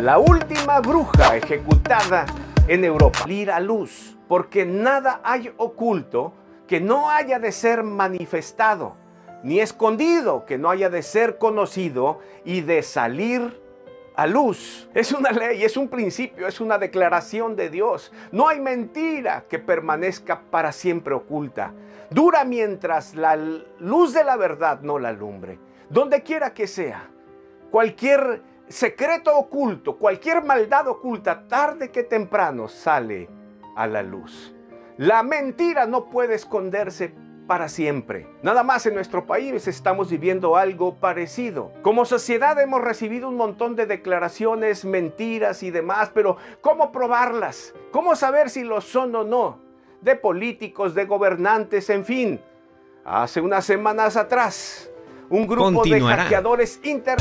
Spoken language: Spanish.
La última bruja ejecutada en Europa. Ir a luz, porque nada hay oculto que no haya de ser manifestado, ni escondido que no haya de ser conocido y de salir a luz. Es una ley, es un principio, es una declaración de Dios. No hay mentira que permanezca para siempre oculta. Dura mientras la luz de la verdad no la alumbre. Donde quiera que sea, cualquier secreto oculto, cualquier maldad oculta, tarde que temprano sale a la luz. La mentira no puede esconderse para siempre. Nada más en nuestro país estamos viviendo algo parecido. Como sociedad hemos recibido un montón de declaraciones, mentiras y demás, pero ¿cómo probarlas? ¿Cómo saber si lo son o no? De políticos, de gobernantes, en fin. Hace unas semanas atrás, un grupo de hackeadores inter